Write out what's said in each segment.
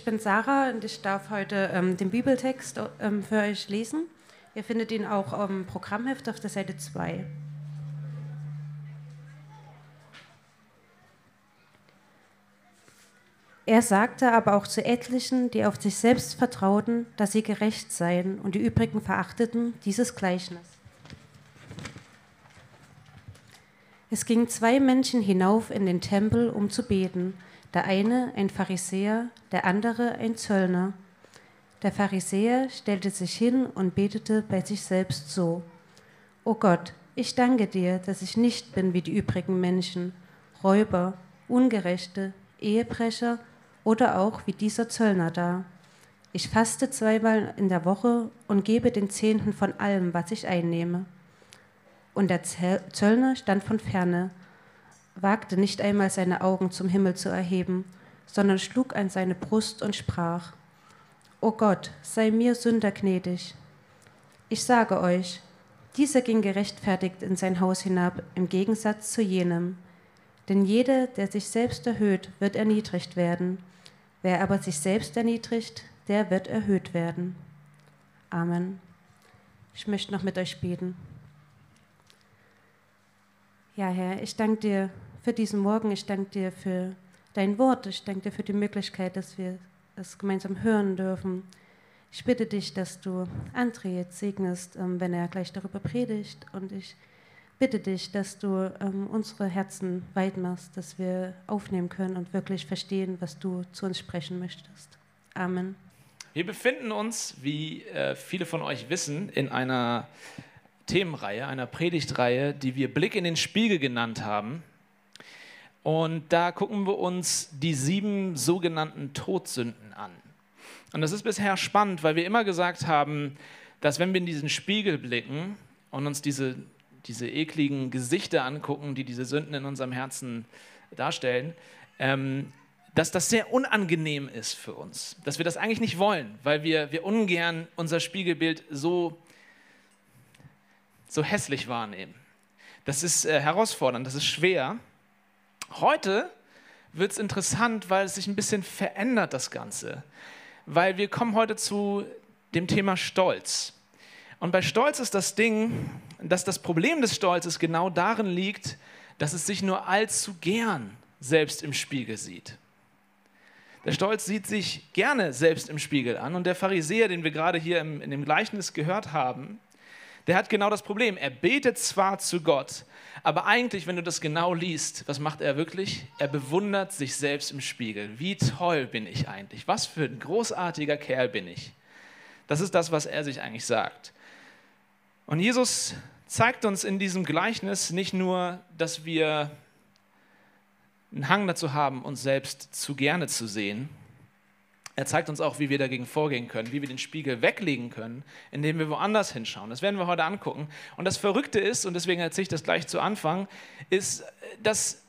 ich bin Sarah und ich darf heute ähm, den Bibeltext ähm, für euch lesen. Ihr findet ihn auch im Programmheft auf der Seite 2. Er sagte aber auch zu etlichen, die auf sich selbst vertrauten, dass sie gerecht seien, und die übrigen verachteten dieses Gleichnis. Es gingen zwei Menschen hinauf in den Tempel, um zu beten, der eine ein Pharisäer, der andere ein Zöllner. Der Pharisäer stellte sich hin und betete bei sich selbst so, O Gott, ich danke dir, dass ich nicht bin wie die übrigen Menschen, Räuber, Ungerechte, Ehebrecher oder auch wie dieser Zöllner da. Ich faste zweimal in der Woche und gebe den Zehnten von allem, was ich einnehme. Und der Zöllner stand von ferne, wagte nicht einmal seine Augen zum Himmel zu erheben, sondern schlug an seine Brust und sprach, O Gott, sei mir Sünder gnädig. Ich sage euch, dieser ging gerechtfertigt in sein Haus hinab, im Gegensatz zu jenem. Denn jeder, der sich selbst erhöht, wird erniedrigt werden. Wer aber sich selbst erniedrigt, der wird erhöht werden. Amen. Ich möchte noch mit euch beten. Ja, Herr, ich danke dir für diesen Morgen. Ich danke dir für dein Wort. Ich danke dir für die Möglichkeit, dass wir es gemeinsam hören dürfen. Ich bitte dich, dass du André jetzt segnest, ähm, wenn er gleich darüber predigt. Und ich bitte dich, dass du ähm, unsere Herzen weit machst, dass wir aufnehmen können und wirklich verstehen, was du zu uns sprechen möchtest. Amen. Wir befinden uns, wie äh, viele von euch wissen, in einer Themenreihe, einer Predigtreihe, die wir Blick in den Spiegel genannt haben. Und da gucken wir uns die sieben sogenannten Todsünden an. Und das ist bisher spannend, weil wir immer gesagt haben, dass wenn wir in diesen Spiegel blicken und uns diese, diese ekligen Gesichter angucken, die diese Sünden in unserem Herzen darstellen, ähm, dass das sehr unangenehm ist für uns, dass wir das eigentlich nicht wollen, weil wir, wir ungern unser Spiegelbild so so hässlich wahrnehmen. Das ist äh, herausfordernd, das ist schwer. Heute wird es interessant, weil es sich ein bisschen verändert, das Ganze. Weil wir kommen heute zu dem Thema Stolz. Und bei Stolz ist das Ding, dass das Problem des Stolzes genau darin liegt, dass es sich nur allzu gern selbst im Spiegel sieht. Der Stolz sieht sich gerne selbst im Spiegel an. Und der Pharisäer, den wir gerade hier im, in dem Gleichnis gehört haben, der hat genau das Problem. Er betet zwar zu Gott, aber eigentlich, wenn du das genau liest, was macht er wirklich? Er bewundert sich selbst im Spiegel. Wie toll bin ich eigentlich? Was für ein großartiger Kerl bin ich? Das ist das, was er sich eigentlich sagt. Und Jesus zeigt uns in diesem Gleichnis nicht nur, dass wir einen Hang dazu haben, uns selbst zu gerne zu sehen, er zeigt uns auch, wie wir dagegen vorgehen können, wie wir den Spiegel weglegen können, indem wir woanders hinschauen. Das werden wir heute angucken. Und das Verrückte ist, und deswegen erzähle ich das gleich zu Anfang, ist, dass,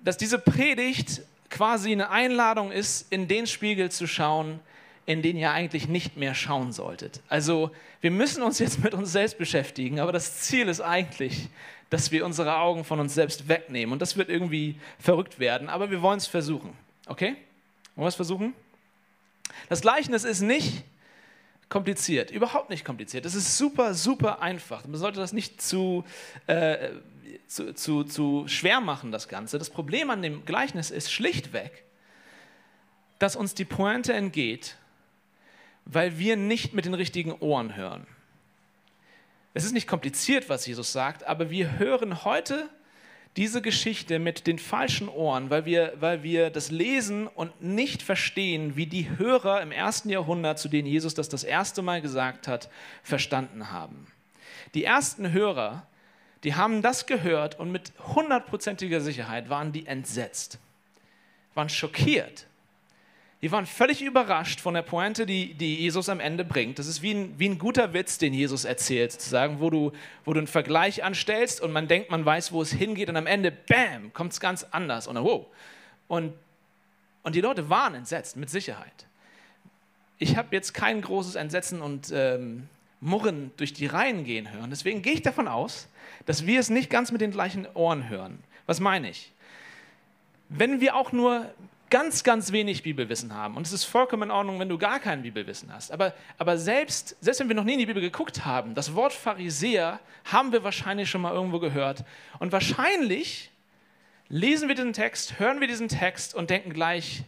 dass diese Predigt quasi eine Einladung ist, in den Spiegel zu schauen, in den ihr eigentlich nicht mehr schauen solltet. Also wir müssen uns jetzt mit uns selbst beschäftigen, aber das Ziel ist eigentlich, dass wir unsere Augen von uns selbst wegnehmen. Und das wird irgendwie verrückt werden, aber wir wollen es versuchen. Okay? Wollen wir es versuchen? Das Gleichnis ist nicht kompliziert, überhaupt nicht kompliziert. Es ist super, super einfach. Man sollte das nicht zu, äh, zu, zu, zu schwer machen, das Ganze. Das Problem an dem Gleichnis ist schlichtweg, dass uns die Pointe entgeht, weil wir nicht mit den richtigen Ohren hören. Es ist nicht kompliziert, was Jesus sagt, aber wir hören heute diese Geschichte mit den falschen Ohren, weil wir, weil wir das lesen und nicht verstehen, wie die Hörer im ersten Jahrhundert, zu denen Jesus das das erste Mal gesagt hat, verstanden haben. Die ersten Hörer, die haben das gehört und mit hundertprozentiger Sicherheit waren die entsetzt, waren schockiert die waren völlig überrascht von der Pointe, die, die Jesus am Ende bringt. Das ist wie ein, wie ein guter Witz, den Jesus erzählt, sozusagen, wo du, wo du einen Vergleich anstellst und man denkt, man weiß, wo es hingeht und am Ende, bam, kommt es ganz anders. Und, wow. und, und die Leute waren entsetzt, mit Sicherheit. Ich habe jetzt kein großes Entsetzen und ähm, Murren durch die Reihen gehen hören. Deswegen gehe ich davon aus, dass wir es nicht ganz mit den gleichen Ohren hören. Was meine ich? Wenn wir auch nur ganz, ganz wenig Bibelwissen haben. Und es ist vollkommen in Ordnung, wenn du gar kein Bibelwissen hast. Aber, aber selbst, selbst wenn wir noch nie in die Bibel geguckt haben, das Wort Pharisäer haben wir wahrscheinlich schon mal irgendwo gehört. Und wahrscheinlich lesen wir diesen Text, hören wir diesen Text und denken gleich,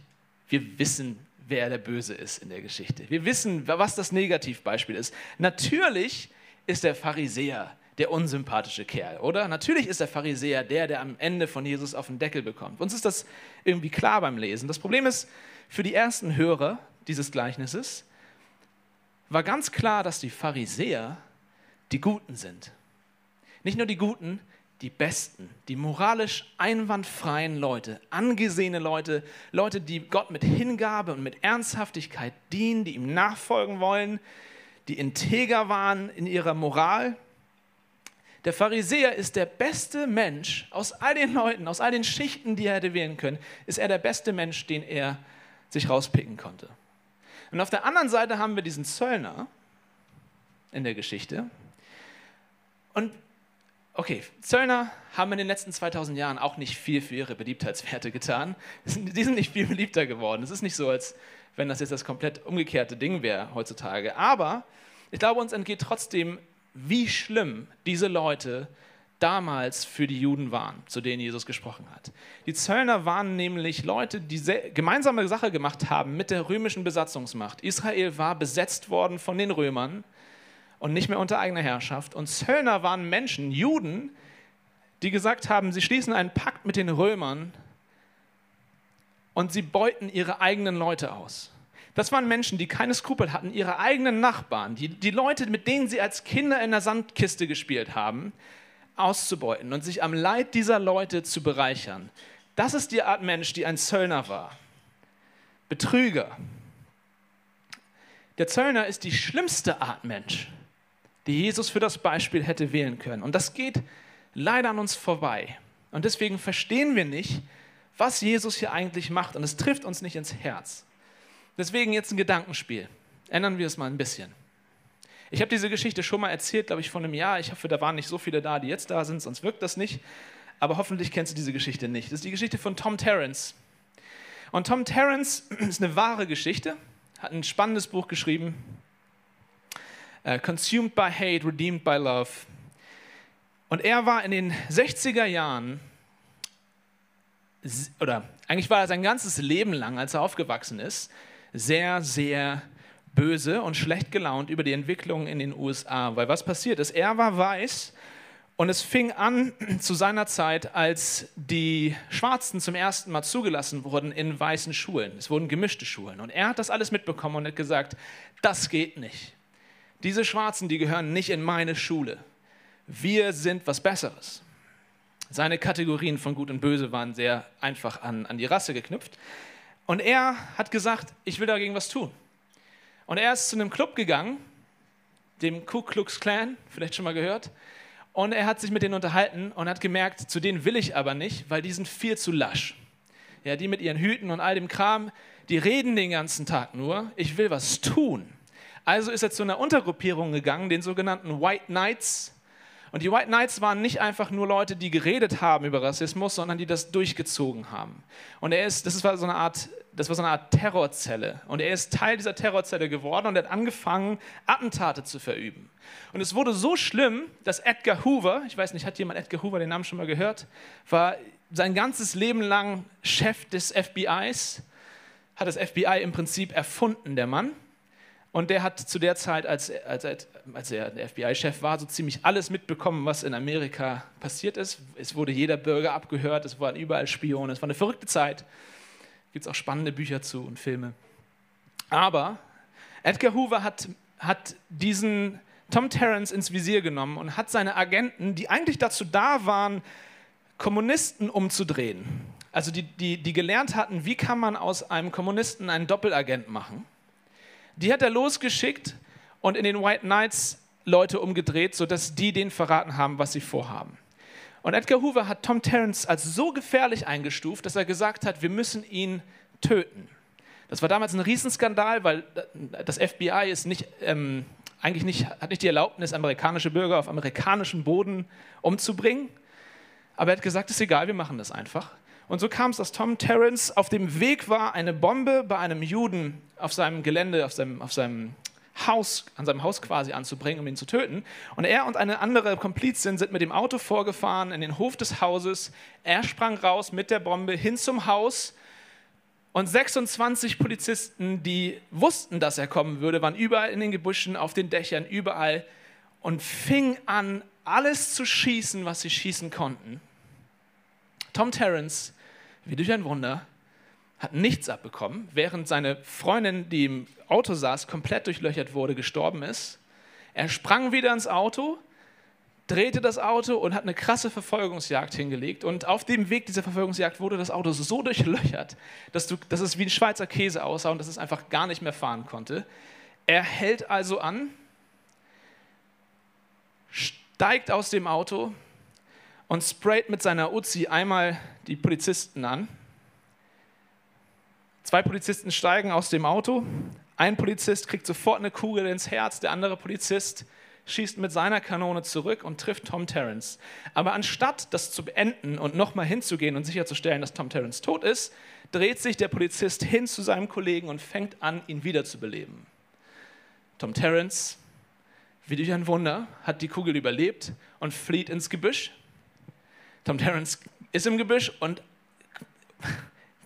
wir wissen, wer der Böse ist in der Geschichte. Wir wissen, was das Negativbeispiel ist. Natürlich ist der Pharisäer der unsympathische Kerl, oder? Natürlich ist der Pharisäer der, der am Ende von Jesus auf den Deckel bekommt. Uns ist das irgendwie klar beim Lesen. Das Problem ist, für die ersten Hörer dieses Gleichnisses war ganz klar, dass die Pharisäer die Guten sind. Nicht nur die Guten, die Besten, die moralisch einwandfreien Leute, angesehene Leute, Leute, die Gott mit Hingabe und mit Ernsthaftigkeit dienen, die ihm nachfolgen wollen, die integer waren in ihrer Moral. Der Pharisäer ist der beste Mensch aus all den Leuten, aus all den Schichten, die er hätte wählen können, ist er der beste Mensch, den er sich rauspicken konnte. Und auf der anderen Seite haben wir diesen Zöllner in der Geschichte. Und Okay, Zöllner haben in den letzten 2000 Jahren auch nicht viel für ihre Beliebtheitswerte getan. Die sind nicht viel beliebter geworden. Es ist nicht so, als wenn das jetzt das komplett umgekehrte Ding wäre heutzutage. Aber ich glaube, uns entgeht trotzdem, wie schlimm diese Leute damals für die Juden waren, zu denen Jesus gesprochen hat. Die Zöllner waren nämlich Leute, die gemeinsame Sache gemacht haben mit der römischen Besatzungsmacht. Israel war besetzt worden von den Römern und nicht mehr unter eigener Herrschaft. Und Zöllner waren Menschen, Juden, die gesagt haben, sie schließen einen Pakt mit den Römern und sie beuten ihre eigenen Leute aus. Das waren Menschen, die keine Skrupel hatten, ihre eigenen Nachbarn, die, die Leute, mit denen sie als Kinder in der Sandkiste gespielt haben, auszubeuten und sich am Leid dieser Leute zu bereichern. Das ist die Art Mensch, die ein Zöllner war. Betrüger. Der Zöllner ist die schlimmste Art Mensch die Jesus für das Beispiel hätte wählen können. Und das geht leider an uns vorbei. Und deswegen verstehen wir nicht, was Jesus hier eigentlich macht. Und es trifft uns nicht ins Herz. Deswegen jetzt ein Gedankenspiel. Ändern wir es mal ein bisschen. Ich habe diese Geschichte schon mal erzählt, glaube ich, vor einem Jahr. Ich hoffe, da waren nicht so viele da, die jetzt da sind, sonst wirkt das nicht. Aber hoffentlich kennst du diese Geschichte nicht. Das ist die Geschichte von Tom Terrence. Und Tom Terrence ist eine wahre Geschichte, hat ein spannendes Buch geschrieben, Uh, consumed by Hate, Redeemed by Love. Und er war in den 60er Jahren, oder eigentlich war er sein ganzes Leben lang, als er aufgewachsen ist, sehr, sehr böse und schlecht gelaunt über die Entwicklung in den USA. Weil was passiert ist, er war weiß und es fing an zu seiner Zeit, als die Schwarzen zum ersten Mal zugelassen wurden in weißen Schulen. Es wurden gemischte Schulen. Und er hat das alles mitbekommen und hat gesagt, das geht nicht. Diese Schwarzen, die gehören nicht in meine Schule. Wir sind was Besseres. Seine Kategorien von Gut und Böse waren sehr einfach an, an die Rasse geknüpft. Und er hat gesagt, ich will dagegen was tun. Und er ist zu einem Club gegangen, dem Ku Klux Klan, vielleicht schon mal gehört. Und er hat sich mit denen unterhalten und hat gemerkt, zu denen will ich aber nicht, weil die sind viel zu lasch. Ja, die mit ihren Hüten und all dem Kram, die reden den ganzen Tag nur. Ich will was tun. Also ist er zu einer Untergruppierung gegangen, den sogenannten White Knights. Und die White Knights waren nicht einfach nur Leute, die geredet haben über Rassismus, sondern die das durchgezogen haben. Und er ist, das war so eine Art, das war so eine Art Terrorzelle. Und er ist Teil dieser Terrorzelle geworden und hat angefangen, Attentate zu verüben. Und es wurde so schlimm, dass Edgar Hoover, ich weiß nicht, hat jemand Edgar Hoover den Namen schon mal gehört, war sein ganzes Leben lang Chef des FBIs, hat das FBI im Prinzip erfunden, der Mann. Und der hat zu der Zeit, als, als, als er der FBI-Chef war, so ziemlich alles mitbekommen, was in Amerika passiert ist. Es wurde jeder Bürger abgehört, es waren überall Spione, es war eine verrückte Zeit. Gibt es auch spannende Bücher zu und Filme. Aber Edgar Hoover hat, hat diesen Tom Terrence ins Visier genommen und hat seine Agenten, die eigentlich dazu da waren, Kommunisten umzudrehen, also die, die, die gelernt hatten, wie kann man aus einem Kommunisten einen Doppelagent machen, die hat er losgeschickt und in den White Knights Leute umgedreht, sodass die den verraten haben, was sie vorhaben. Und Edgar Hoover hat Tom Terrence als so gefährlich eingestuft, dass er gesagt hat, wir müssen ihn töten. Das war damals ein Riesenskandal, weil das FBI ist nicht, ähm, eigentlich nicht, hat nicht die Erlaubnis, amerikanische Bürger auf amerikanischem Boden umzubringen. Aber er hat gesagt, es ist egal, wir machen das einfach. Und so kam es, dass Tom Terrence auf dem Weg war, eine Bombe bei einem Juden auf seinem Gelände, auf seinem, auf seinem Haus, an seinem Haus quasi anzubringen, um ihn zu töten. Und er und eine andere Komplizin sind mit dem Auto vorgefahren in den Hof des Hauses. Er sprang raus mit der Bombe hin zum Haus. Und 26 Polizisten, die wussten, dass er kommen würde, waren überall in den Gebüschen, auf den Dächern, überall und fingen an, alles zu schießen, was sie schießen konnten. Tom Terrence wie durch ein Wunder, hat nichts abbekommen, während seine Freundin, die im Auto saß, komplett durchlöchert wurde, gestorben ist. Er sprang wieder ins Auto, drehte das Auto und hat eine krasse Verfolgungsjagd hingelegt. Und auf dem Weg dieser Verfolgungsjagd wurde das Auto so durchlöchert, dass, du, dass es wie ein Schweizer Käse aussah und dass es einfach gar nicht mehr fahren konnte. Er hält also an, steigt aus dem Auto, und sprayt mit seiner Uzi einmal die Polizisten an. Zwei Polizisten steigen aus dem Auto. Ein Polizist kriegt sofort eine Kugel ins Herz, der andere Polizist schießt mit seiner Kanone zurück und trifft Tom Terrence. Aber anstatt das zu beenden und nochmal hinzugehen und sicherzustellen, dass Tom Terrence tot ist, dreht sich der Polizist hin zu seinem Kollegen und fängt an, ihn wiederzubeleben. Tom Terrence, wie durch ein Wunder, hat die Kugel überlebt und flieht ins Gebüsch. Tom Terrence ist im Gebüsch und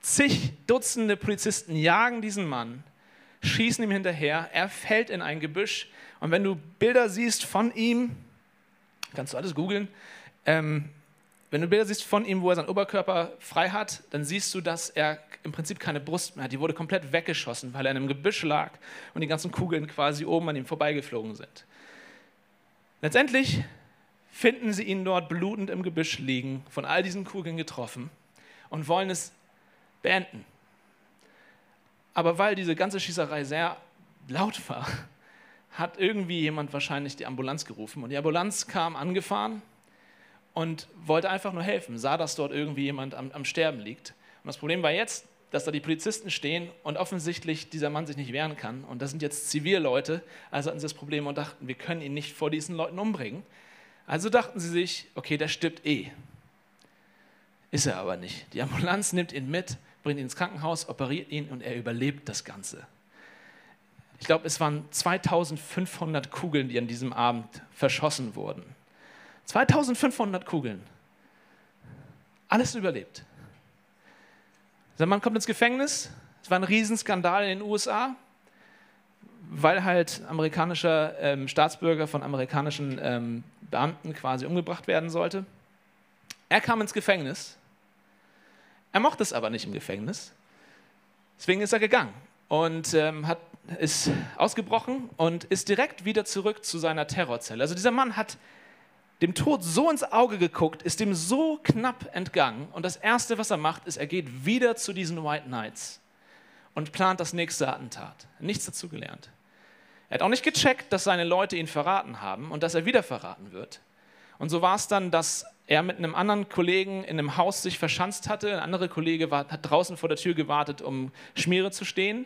zig Dutzende Polizisten jagen diesen Mann, schießen ihm hinterher, er fällt in ein Gebüsch und wenn du Bilder siehst von ihm, kannst du alles googeln, ähm, wenn du Bilder siehst von ihm, wo er seinen Oberkörper frei hat, dann siehst du, dass er im Prinzip keine Brust mehr hat. Die wurde komplett weggeschossen, weil er in einem Gebüsch lag und die ganzen Kugeln quasi oben an ihm vorbeigeflogen sind. Letztendlich finden sie ihn dort blutend im Gebüsch liegen, von all diesen Kugeln getroffen und wollen es beenden. Aber weil diese ganze Schießerei sehr laut war, hat irgendwie jemand wahrscheinlich die Ambulanz gerufen und die Ambulanz kam angefahren und wollte einfach nur helfen, sah, dass dort irgendwie jemand am, am Sterben liegt. Und das Problem war jetzt, dass da die Polizisten stehen und offensichtlich dieser Mann sich nicht wehren kann. Und das sind jetzt Zivilleute, also hatten sie das Problem und dachten, wir können ihn nicht vor diesen Leuten umbringen. Also dachten sie sich, okay, der stirbt eh. Ist er aber nicht. Die Ambulanz nimmt ihn mit, bringt ihn ins Krankenhaus, operiert ihn und er überlebt das Ganze. Ich glaube, es waren 2500 Kugeln, die an diesem Abend verschossen wurden. 2500 Kugeln. Alles überlebt. Der Mann kommt ins Gefängnis. Es war ein Riesenskandal in den USA weil halt amerikanischer ähm, Staatsbürger von amerikanischen ähm, Beamten quasi umgebracht werden sollte. Er kam ins Gefängnis. Er mochte es aber nicht im Gefängnis. Deswegen ist er gegangen und ähm, hat, ist ausgebrochen und ist direkt wieder zurück zu seiner Terrorzelle. Also dieser Mann hat dem Tod so ins Auge geguckt, ist dem so knapp entgangen und das Erste, was er macht, ist, er geht wieder zu diesen White Knights und plant das nächste Attentat. Nichts dazu gelernt. Er hat auch nicht gecheckt, dass seine Leute ihn verraten haben und dass er wieder verraten wird. Und so war es dann, dass er mit einem anderen Kollegen in einem Haus sich verschanzt hatte. Ein anderer Kollege war, hat draußen vor der Tür gewartet, um Schmiere zu stehen.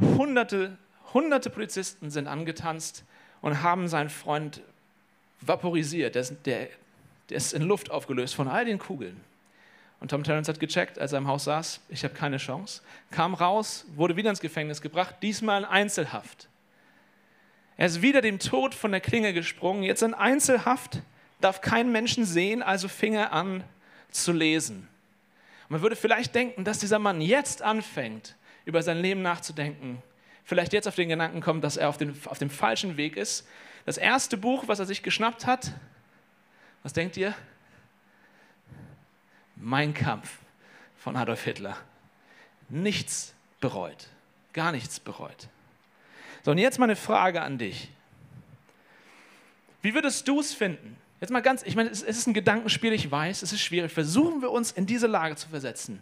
Hunderte, hunderte Polizisten sind angetanzt und haben seinen Freund vaporisiert. Der, der, der ist in Luft aufgelöst von all den Kugeln. Und Tom Terrence hat gecheckt, als er im Haus saß, ich habe keine Chance, kam raus, wurde wieder ins Gefängnis gebracht, diesmal in Einzelhaft. Er ist wieder dem Tod von der Klinge gesprungen, jetzt in Einzelhaft, darf kein Menschen sehen, also fing er an zu lesen. man würde vielleicht denken, dass dieser Mann jetzt anfängt, über sein Leben nachzudenken, vielleicht jetzt auf den Gedanken kommt, dass er auf, den, auf dem falschen Weg ist. Das erste Buch, was er sich geschnappt hat, was denkt ihr? Mein Kampf von Adolf Hitler. Nichts bereut, gar nichts bereut. So, und jetzt mal eine Frage an dich. Wie würdest du es finden? Jetzt mal ganz, ich meine, es ist ein Gedankenspiel, ich weiß, es ist schwierig. Versuchen wir uns in diese Lage zu versetzen.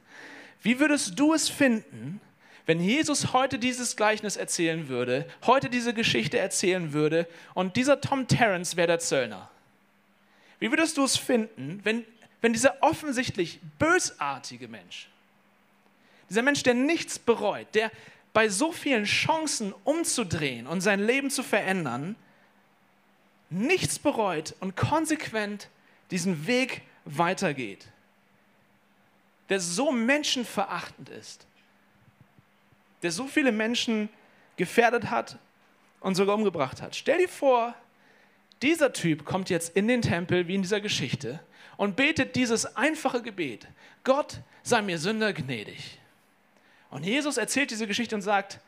Wie würdest du es finden, wenn Jesus heute dieses Gleichnis erzählen würde, heute diese Geschichte erzählen würde und dieser Tom Terrence wäre der Zöllner? Wie würdest du es finden, wenn, wenn dieser offensichtlich bösartige Mensch, dieser Mensch, der nichts bereut, der, bei so vielen Chancen umzudrehen und sein Leben zu verändern, nichts bereut und konsequent diesen Weg weitergeht. der so menschenverachtend ist, der so viele Menschen gefährdet hat und sogar umgebracht hat. Stell dir vor, dieser Typ kommt jetzt in den Tempel, wie in dieser Geschichte, und betet dieses einfache Gebet. Gott sei mir Sünder gnädig. Und Jesus erzählt diese Geschichte und sagt,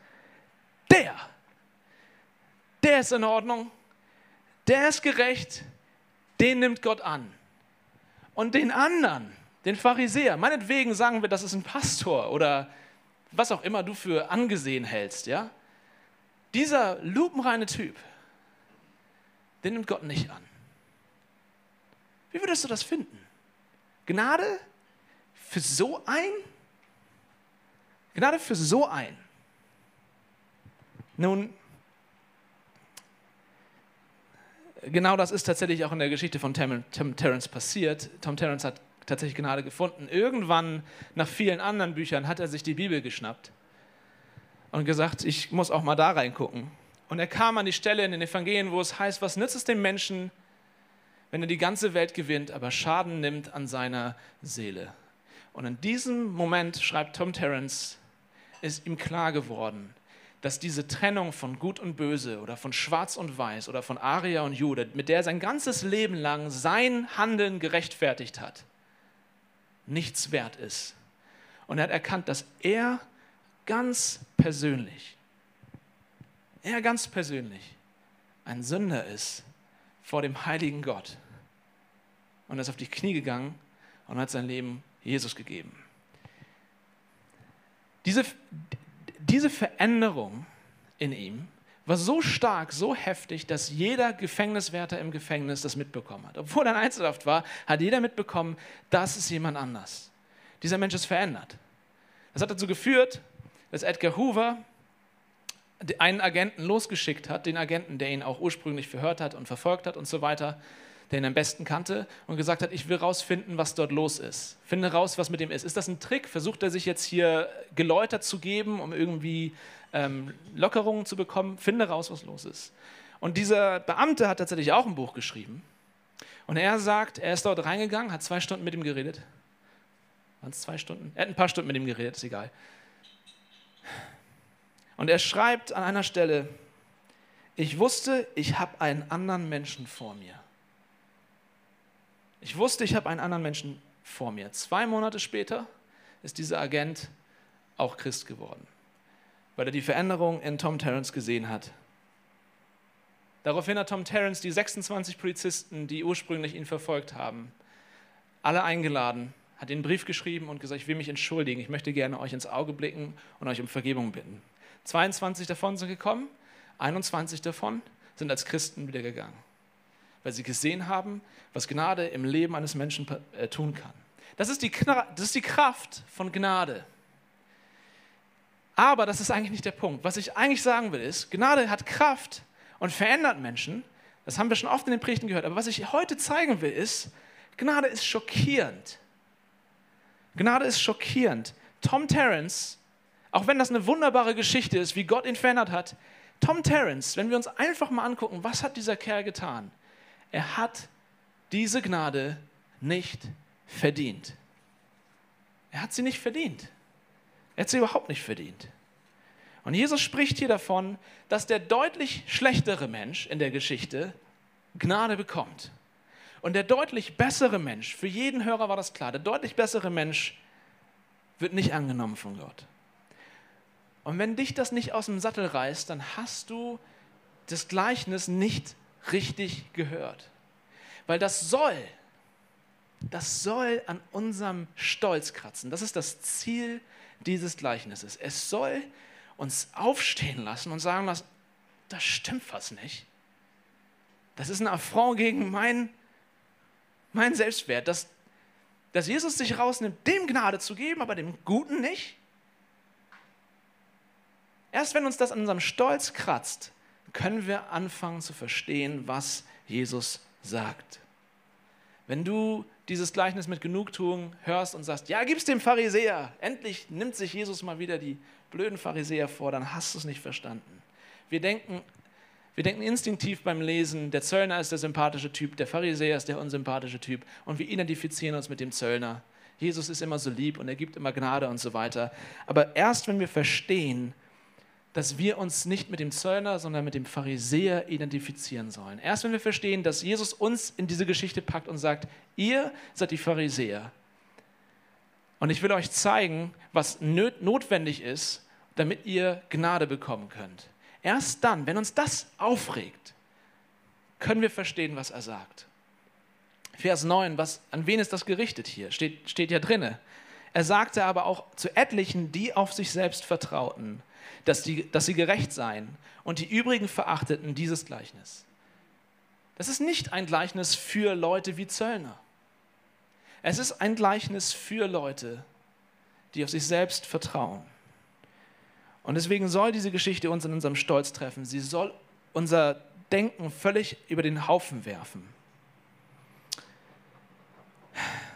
der, der ist in Ordnung, der ist gerecht, den nimmt Gott an. Und den anderen, den Pharisäer, meinetwegen sagen wir, das ist ein Pastor oder was auch immer du für angesehen hältst, ja? Dieser lupenreine Typ, den nimmt Gott nicht an. Wie würdest du das finden? Gnade für so ein? Gnade für so ein. Nun, genau das ist tatsächlich auch in der Geschichte von Tom, Tom Terrence passiert. Tom Terrence hat tatsächlich Gnade gefunden. Irgendwann, nach vielen anderen Büchern, hat er sich die Bibel geschnappt und gesagt, ich muss auch mal da reingucken. Und er kam an die Stelle in den Evangelien, wo es heißt, was nützt es dem Menschen, wenn er die ganze Welt gewinnt, aber Schaden nimmt an seiner Seele. Und in diesem Moment, schreibt Tom Terrence, ist ihm klar geworden, dass diese Trennung von Gut und Böse oder von Schwarz und Weiß oder von Aria und Jude, mit der er sein ganzes Leben lang sein Handeln gerechtfertigt hat, nichts wert ist. Und er hat erkannt, dass er ganz persönlich, er ganz persönlich ein Sünder ist vor dem heiligen Gott. Und er ist auf die Knie gegangen und hat sein Leben Jesus gegeben. Diese, diese Veränderung in ihm war so stark, so heftig, dass jeder Gefängniswärter im Gefängnis das mitbekommen hat. Obwohl er in Einzelhaft war, hat jeder mitbekommen, das ist jemand anders. Dieser Mensch ist verändert. Das hat dazu geführt, dass Edgar Hoover einen Agenten losgeschickt hat, den Agenten, der ihn auch ursprünglich verhört hat und verfolgt hat und so weiter, der ihn am besten kannte und gesagt hat, ich will rausfinden, was dort los ist. Finde raus, was mit dem ist. Ist das ein Trick? Versucht er sich jetzt hier geläutert zu geben, um irgendwie ähm, Lockerungen zu bekommen? Finde raus, was los ist. Und dieser Beamte hat tatsächlich auch ein Buch geschrieben. Und er sagt, er ist dort reingegangen, hat zwei Stunden mit ihm geredet. Waren es zwei Stunden? Er hat ein paar Stunden mit ihm geredet, ist egal. Und er schreibt an einer Stelle, ich wusste, ich habe einen anderen Menschen vor mir. Ich wusste, ich habe einen anderen Menschen vor mir. Zwei Monate später ist dieser Agent auch Christ geworden, weil er die Veränderung in Tom Terrence gesehen hat. Daraufhin hat Tom Terrence die 26 Polizisten, die ursprünglich ihn verfolgt haben, alle eingeladen, hat ihnen einen Brief geschrieben und gesagt, ich will mich entschuldigen, ich möchte gerne euch ins Auge blicken und euch um Vergebung bitten. 22 davon sind gekommen, 21 davon sind als Christen wieder gegangen, weil sie gesehen haben, was Gnade im Leben eines Menschen äh, tun kann. Das ist, die, das ist die Kraft von Gnade. Aber das ist eigentlich nicht der Punkt. Was ich eigentlich sagen will, ist, Gnade hat Kraft und verändert Menschen. Das haben wir schon oft in den Predigten gehört. Aber was ich heute zeigen will, ist, Gnade ist schockierend. Gnade ist schockierend. Tom Terrence auch wenn das eine wunderbare Geschichte ist, wie Gott ihn verändert hat. Tom Terrence, wenn wir uns einfach mal angucken, was hat dieser Kerl getan? Er hat diese Gnade nicht verdient. Er hat sie nicht verdient. Er hat sie überhaupt nicht verdient. Und Jesus spricht hier davon, dass der deutlich schlechtere Mensch in der Geschichte Gnade bekommt. Und der deutlich bessere Mensch, für jeden Hörer war das klar, der deutlich bessere Mensch wird nicht angenommen von Gott. Und wenn dich das nicht aus dem Sattel reißt, dann hast du das Gleichnis nicht richtig gehört. Weil das soll, das soll an unserem Stolz kratzen. Das ist das Ziel dieses Gleichnisses. Es soll uns aufstehen lassen und sagen lassen, das stimmt was nicht. Das ist ein Affront gegen mein, mein Selbstwert, dass, dass Jesus sich rausnimmt, dem Gnade zu geben, aber dem Guten nicht. Erst wenn uns das an unserem Stolz kratzt, können wir anfangen zu verstehen, was Jesus sagt. Wenn du dieses Gleichnis mit Genugtuung hörst und sagst, ja, gib's dem Pharisäer, endlich nimmt sich Jesus mal wieder die blöden Pharisäer vor, dann hast du es nicht verstanden. Wir denken, wir denken instinktiv beim Lesen, der Zöllner ist der sympathische Typ, der Pharisäer ist der unsympathische Typ und wir identifizieren uns mit dem Zöllner. Jesus ist immer so lieb und er gibt immer Gnade und so weiter. Aber erst wenn wir verstehen, dass wir uns nicht mit dem Zöllner, sondern mit dem Pharisäer identifizieren sollen. Erst wenn wir verstehen, dass Jesus uns in diese Geschichte packt und sagt, ihr seid die Pharisäer. Und ich will euch zeigen, was notwendig ist, damit ihr Gnade bekommen könnt. Erst dann, wenn uns das aufregt, können wir verstehen, was er sagt. Vers 9, was, an wen ist das gerichtet hier? Steht, steht ja drinne. Er sagte aber auch zu etlichen, die auf sich selbst vertrauten, dass, die, dass sie gerecht seien und die übrigen verachteten dieses Gleichnis. Das ist nicht ein Gleichnis für Leute wie Zöllner. Es ist ein Gleichnis für Leute, die auf sich selbst vertrauen. Und deswegen soll diese Geschichte uns in unserem Stolz treffen. Sie soll unser Denken völlig über den Haufen werfen.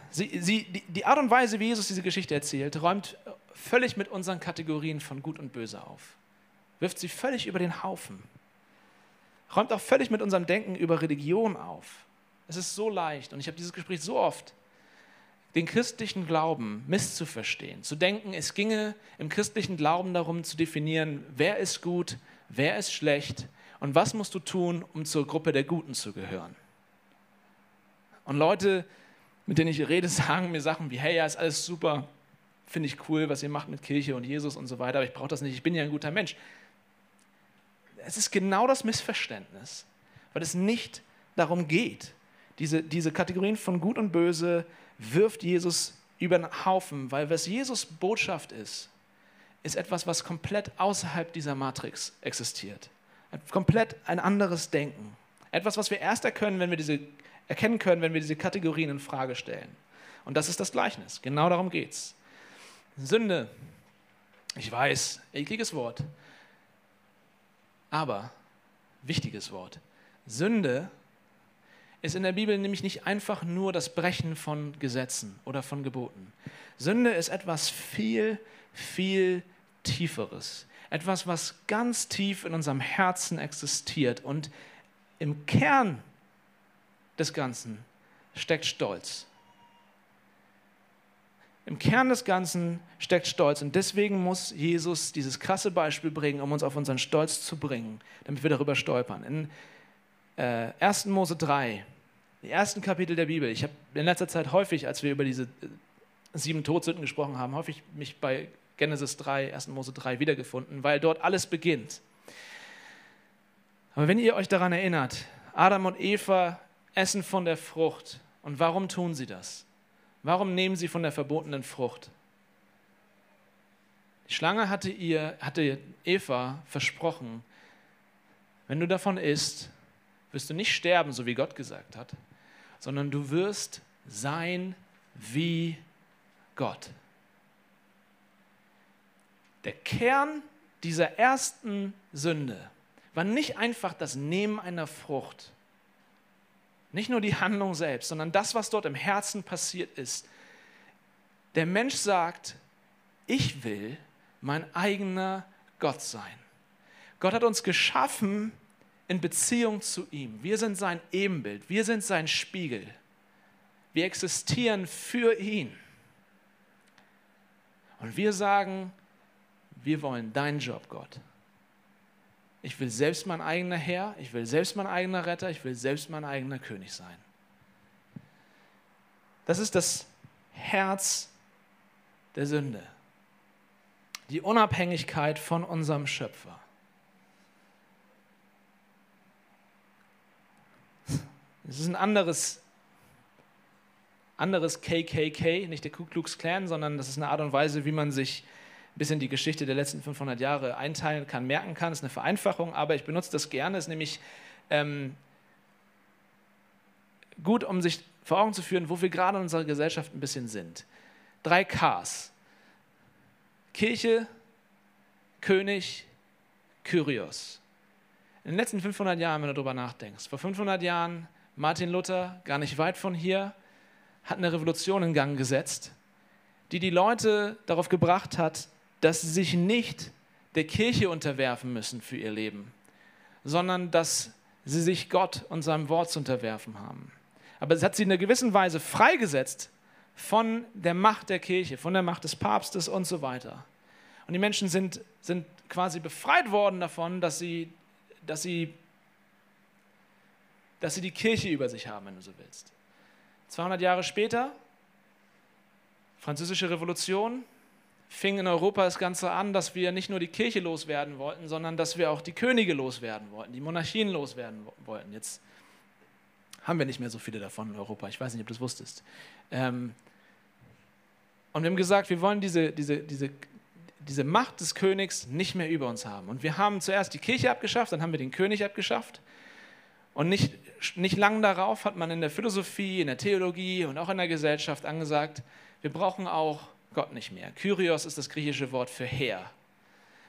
Sie, sie, die, die Art und Weise, wie Jesus diese Geschichte erzählt, räumt völlig mit unseren Kategorien von Gut und Böse auf. Wirft sie völlig über den Haufen. Räumt auch völlig mit unserem Denken über Religion auf. Es ist so leicht und ich habe dieses Gespräch so oft, den christlichen Glauben misszuverstehen, zu denken, es ginge im christlichen Glauben darum zu definieren, wer ist gut, wer ist schlecht und was musst du tun, um zur Gruppe der Guten zu gehören. Und Leute mit denen ich rede, sagen mir Sachen wie, hey, ja, ist alles super, finde ich cool, was ihr macht mit Kirche und Jesus und so weiter, aber ich brauche das nicht, ich bin ja ein guter Mensch. Es ist genau das Missverständnis, weil es nicht darum geht. Diese, diese Kategorien von Gut und Böse wirft Jesus über den Haufen, weil was Jesus Botschaft ist, ist etwas, was komplett außerhalb dieser Matrix existiert. Komplett ein anderes Denken. Etwas, was wir erst erkennen, wenn wir diese erkennen können, wenn wir diese Kategorien in Frage stellen. Und das ist das Gleichnis. Genau darum geht's. Sünde. Ich weiß, ekliges Wort. Aber wichtiges Wort. Sünde ist in der Bibel nämlich nicht einfach nur das Brechen von Gesetzen oder von Geboten. Sünde ist etwas viel, viel Tieferes. Etwas, was ganz tief in unserem Herzen existiert und im Kern des Ganzen steckt Stolz. Im Kern des Ganzen steckt Stolz und deswegen muss Jesus dieses krasse Beispiel bringen, um uns auf unseren Stolz zu bringen, damit wir darüber stolpern. In äh, 1. Mose 3, die ersten Kapitel der Bibel, ich habe in letzter Zeit häufig, als wir über diese äh, sieben Todsünden gesprochen haben, häufig mich bei Genesis 3, 1. Mose 3 wiedergefunden, weil dort alles beginnt. Aber wenn ihr euch daran erinnert, Adam und Eva essen von der Frucht. Und warum tun sie das? Warum nehmen sie von der verbotenen Frucht? Die Schlange hatte, ihr, hatte Eva versprochen, wenn du davon isst, wirst du nicht sterben, so wie Gott gesagt hat, sondern du wirst sein wie Gott. Der Kern dieser ersten Sünde war nicht einfach das Nehmen einer Frucht, nicht nur die Handlung selbst, sondern das, was dort im Herzen passiert ist. Der Mensch sagt, ich will mein eigener Gott sein. Gott hat uns geschaffen in Beziehung zu ihm. Wir sind sein Ebenbild, wir sind sein Spiegel. Wir existieren für ihn. Und wir sagen, wir wollen deinen Job, Gott. Ich will selbst mein eigener Herr, ich will selbst mein eigener Retter, ich will selbst mein eigener König sein. Das ist das Herz der Sünde. Die Unabhängigkeit von unserem Schöpfer. Es ist ein anderes, anderes KKK, nicht der Ku Klux Klan, sondern das ist eine Art und Weise, wie man sich bisschen die Geschichte der letzten 500 Jahre einteilen kann, merken kann. Das ist eine Vereinfachung, aber ich benutze das gerne. Es ist nämlich ähm, gut, um sich vor Augen zu führen, wo wir gerade in unserer Gesellschaft ein bisschen sind. Drei Ks. Kirche, König, Kyrios. In den letzten 500 Jahren, wenn du darüber nachdenkst, vor 500 Jahren, Martin Luther, gar nicht weit von hier, hat eine Revolution in Gang gesetzt, die die Leute darauf gebracht hat, dass sie sich nicht der Kirche unterwerfen müssen für ihr Leben, sondern dass sie sich Gott und seinem Wort zu unterwerfen haben. Aber es hat sie in einer gewissen Weise freigesetzt von der Macht der Kirche, von der Macht des Papstes und so weiter. Und die Menschen sind, sind quasi befreit worden davon, dass sie, dass, sie, dass sie die Kirche über sich haben, wenn du so willst. 200 Jahre später, Französische Revolution, fing in Europa das Ganze an, dass wir nicht nur die Kirche loswerden wollten, sondern dass wir auch die Könige loswerden wollten, die Monarchien loswerden wollten. Jetzt haben wir nicht mehr so viele davon in Europa. Ich weiß nicht, ob du das wusstest. Ähm, und wir haben gesagt, wir wollen diese, diese, diese, diese Macht des Königs nicht mehr über uns haben. Und wir haben zuerst die Kirche abgeschafft, dann haben wir den König abgeschafft. Und nicht, nicht lang darauf hat man in der Philosophie, in der Theologie und auch in der Gesellschaft angesagt, wir brauchen auch Gott nicht mehr. Kyrios ist das griechische Wort für Herr.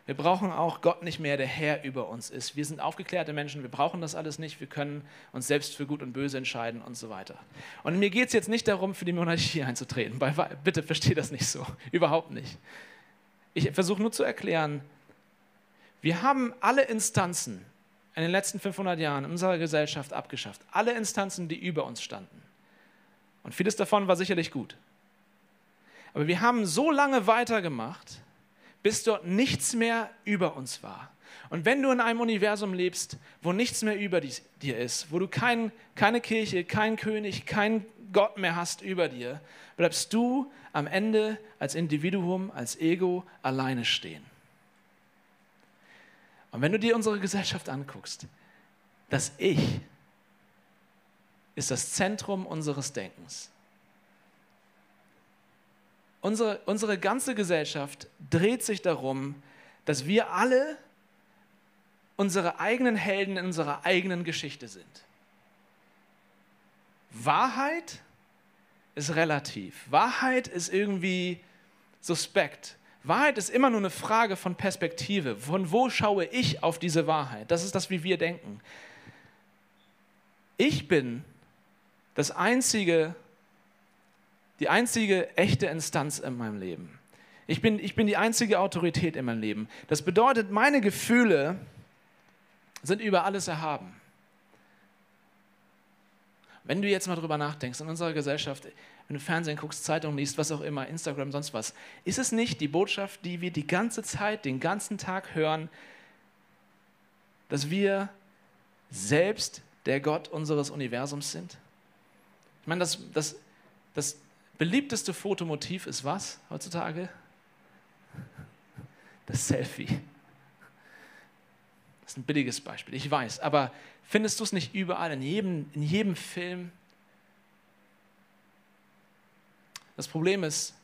Wir brauchen auch Gott nicht mehr, der Herr über uns ist. Wir sind aufgeklärte Menschen, wir brauchen das alles nicht, wir können uns selbst für gut und böse entscheiden und so weiter. Und mir geht es jetzt nicht darum, für die Monarchie einzutreten. Bitte verstehe das nicht so, überhaupt nicht. Ich versuche nur zu erklären, wir haben alle Instanzen in den letzten 500 Jahren in unserer Gesellschaft abgeschafft. Alle Instanzen, die über uns standen. Und vieles davon war sicherlich gut. Aber wir haben so lange weitergemacht, bis dort nichts mehr über uns war. Und wenn du in einem Universum lebst, wo nichts mehr über dir ist, wo du kein, keine Kirche, kein König, kein Gott mehr hast über dir, bleibst du am Ende als Individuum, als Ego alleine stehen. Und wenn du dir unsere Gesellschaft anguckst, das Ich ist das Zentrum unseres Denkens. Unsere, unsere ganze Gesellschaft dreht sich darum, dass wir alle unsere eigenen Helden in unserer eigenen Geschichte sind. Wahrheit ist relativ. Wahrheit ist irgendwie suspekt. Wahrheit ist immer nur eine Frage von Perspektive. Von wo schaue ich auf diese Wahrheit? Das ist das, wie wir denken. Ich bin das einzige die einzige echte Instanz in meinem Leben. Ich bin, ich bin die einzige Autorität in meinem Leben. Das bedeutet, meine Gefühle sind über alles erhaben. Wenn du jetzt mal drüber nachdenkst, in unserer Gesellschaft, wenn du Fernsehen guckst, Zeitung liest, was auch immer, Instagram, sonst was, ist es nicht die Botschaft, die wir die ganze Zeit, den ganzen Tag hören, dass wir selbst der Gott unseres Universums sind? Ich meine, das, das, das beliebteste Fotomotiv ist was heutzutage? Das Selfie. Das ist ein billiges Beispiel, ich weiß, aber findest du es nicht überall, in jedem, in jedem Film? Das Problem ist,